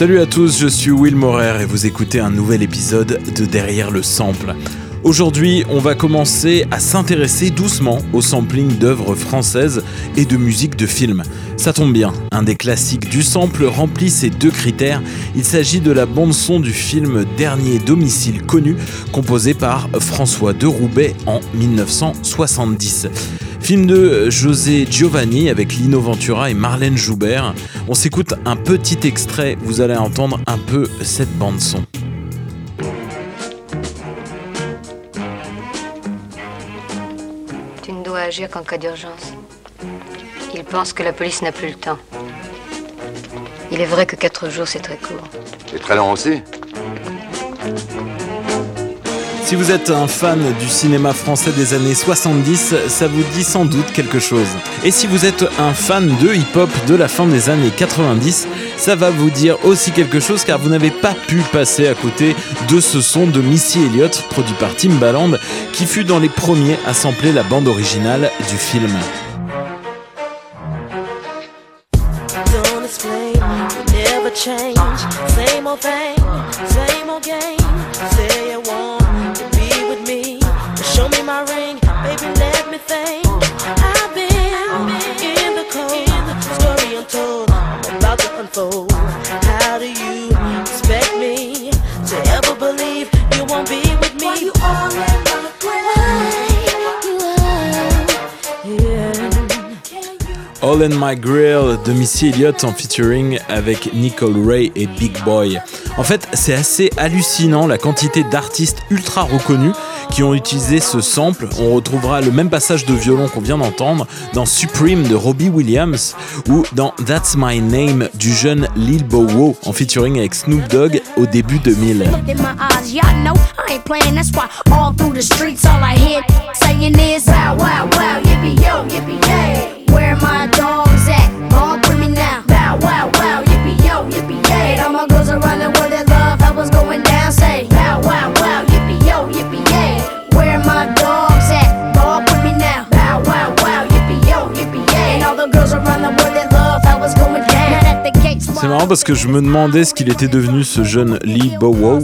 Salut à tous, je suis Will Morer et vous écoutez un nouvel épisode de Derrière le Sample. Aujourd'hui, on va commencer à s'intéresser doucement au sampling d'œuvres françaises et de musique de films. Ça tombe bien, un des classiques du sample remplit ces deux critères. Il s'agit de la bande-son du film Dernier domicile connu, composé par François de Roubaix en 1970. Film de José Giovanni avec Lino Ventura et Marlène Joubert. On s'écoute un petit extrait, vous allez entendre un peu cette bande son. Tu ne dois agir qu'en cas d'urgence. Il pense que la police n'a plus le temps. Il est vrai que quatre jours, c'est très court. C'est très long aussi. Si vous êtes un fan du cinéma français des années 70, ça vous dit sans doute quelque chose. Et si vous êtes un fan de hip-hop de la fin des années 90, ça va vous dire aussi quelque chose car vous n'avez pas pu passer à côté de ce son de Missy Elliott, produit par Timbaland, qui fut dans les premiers à sampler la bande originale du film. All in My Grill de Missy Elliott en featuring avec Nicole Ray et Big Boy. En fait, c'est assez hallucinant la quantité d'artistes ultra reconnus qui ont utilisé ce sample. On retrouvera le même passage de violon qu'on vient d'entendre dans Supreme de Robbie Williams ou dans That's My Name du jeune Lil Bow en featuring avec Snoop Dogg au début 2000. Look in my eyes, y'all know I ain't playing. That's why all through the streets, all I hear saying is wow, wow, wow, yippee yo, yippee yay. Where my dogs at? All with me now. Bow, wow, wow, yippee yo, yippee yay. All my girls are running with their love. How was going down? Say bow, wow, wow, yippee yo, yippee yay. Where my dogs at? All with me now. Bow, wow, wow, yippee yo, yippee yay. And all the girls are running with their love. How was going down? Now that the gates C'est marrant parce que je me demandais ce qu'il était devenu ce jeune Lee Bow Wow.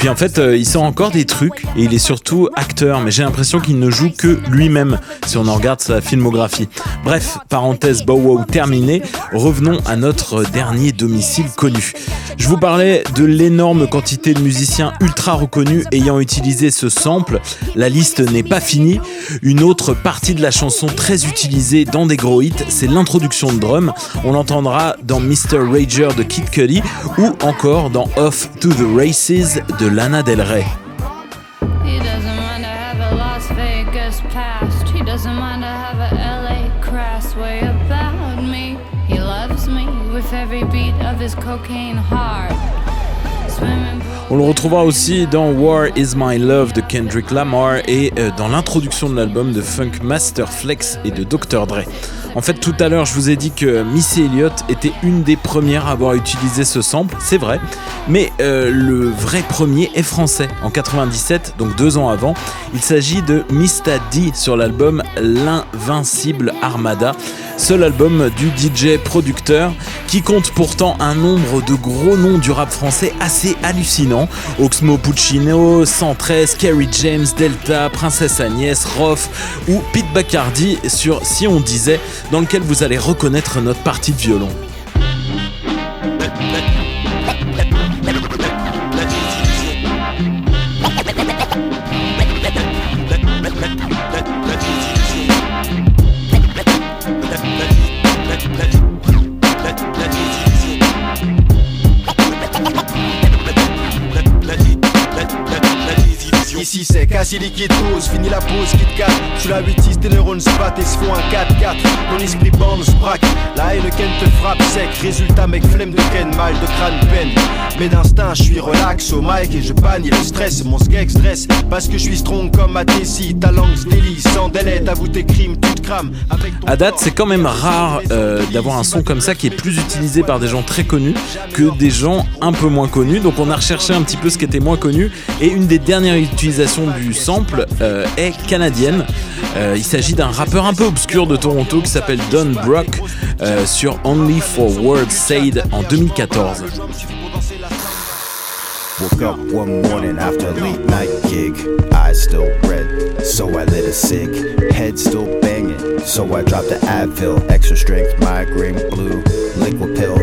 Puis en fait, euh, il sort encore des trucs et il est surtout acteur, mais j'ai l'impression qu'il ne joue que lui-même si on en regarde sa filmographie. Bref, parenthèse Bow Wow terminée, revenons à notre dernier domicile connu. Je vous parlais de l'énorme quantité de musiciens ultra reconnus ayant utilisé ce sample. La liste n'est pas finie. Une autre partie de la chanson très utilisée dans des gros hits, c'est l'introduction de drum. On l'entendra dans Mr. Rager de Kid Cudi ou encore dans Off to the Races de Lana Del Rey. On le retrouvera aussi dans War Is My Love de Kendrick Lamar et euh, dans l'introduction de l'album de Funk Master Flex et de Dr. Dre. En fait, tout à l'heure, je vous ai dit que Missy Elliott était une des premières à avoir utilisé ce sample, c'est vrai, mais euh, le vrai premier est français, en 97, donc deux ans avant. Il s'agit de Mista D sur l'album L'Invincible Armada, seul album du DJ producteur qui compte pourtant un nombre de gros noms du rap français assez hallucinant. Oxmo Puccino, 113, Kerry James, Delta, Princesse Agnès, Roth ou Pete Bacardi sur Si on disait, dans lequel vous allez reconnaître notre partie de violon. Quasi liquide pause, fini la pause, quitte 4 Tu la 8 tes neurones se battent et se font un 4-4 Ton esprit bande se braque, la haine ken te frappe sec. Résultat mec flemme de ken, mal de crâne peine. Mais d'instinct je suis relax au mic et je bannis le stress. Mon skeg stress parce que je suis strong comme ma Tessie. Ta langue se délie sans délai, t'avoues tes crimes, tu te crames. À date c'est quand même rare euh, d'avoir un son comme ça qui est plus utilisé par des gens très connus que des gens un peu moins connus. Donc on a recherché un petit peu ce qui était moins connu. Et une des dernières utilisations du sample euh, est canadienne. Euh, il s'agit d'un rappeur un peu obscur de Toronto qui s'appelle Don Brock euh, sur Only for Words Said en 2014. Woke up one morning after a late night gig. Eyes still red, so I lit a cig. Head still banging, so I dropped the Advil. Extra strength, migraine, blue, liquid pill.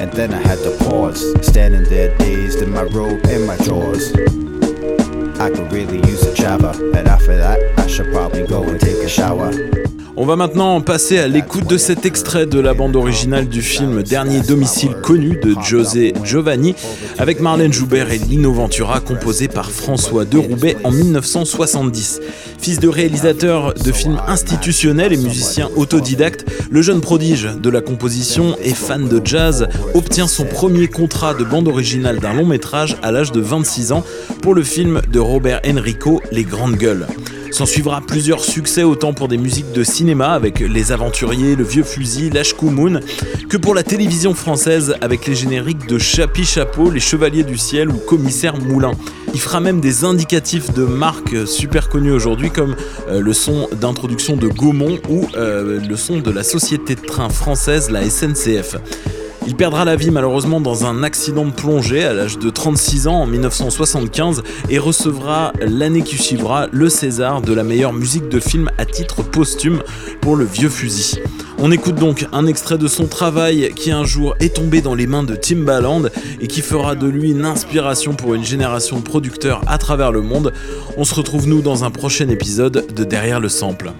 And then I had to pause, standing there dazed in my robe and my drawers. I could really use a java, and after that, I should probably go and take a shower. On va maintenant passer à l'écoute de cet extrait de la bande originale du film Dernier domicile connu de José Giovanni avec Marlène Joubert et Lino Ventura composé par François de Roubaix en 1970. Fils de réalisateur de films institutionnels et musicien autodidacte, le jeune prodige de la composition et fan de jazz obtient son premier contrat de bande originale d'un long métrage à l'âge de 26 ans pour le film de Robert Enrico Les Grandes Gueules. S'en suivra plusieurs succès autant pour des musiques de cinéma avec Les Aventuriers, Le Vieux Fusil, Lashku Moon, que pour la télévision française avec les génériques de Chapi Chapeau, Les Chevaliers du Ciel ou Commissaire Moulin. Il fera même des indicatifs de marques super connues aujourd'hui comme euh, le son d'introduction de Gaumont ou euh, le son de la société de train française, la SNCF. Il perdra la vie malheureusement dans un accident de plongée à l'âge de 36 ans en 1975 et recevra l'année qui suivra le César de la meilleure musique de film à titre posthume pour le vieux fusil. On écoute donc un extrait de son travail qui un jour est tombé dans les mains de Timbaland et qui fera de lui une inspiration pour une génération de producteurs à travers le monde. On se retrouve nous dans un prochain épisode de Derrière le sample.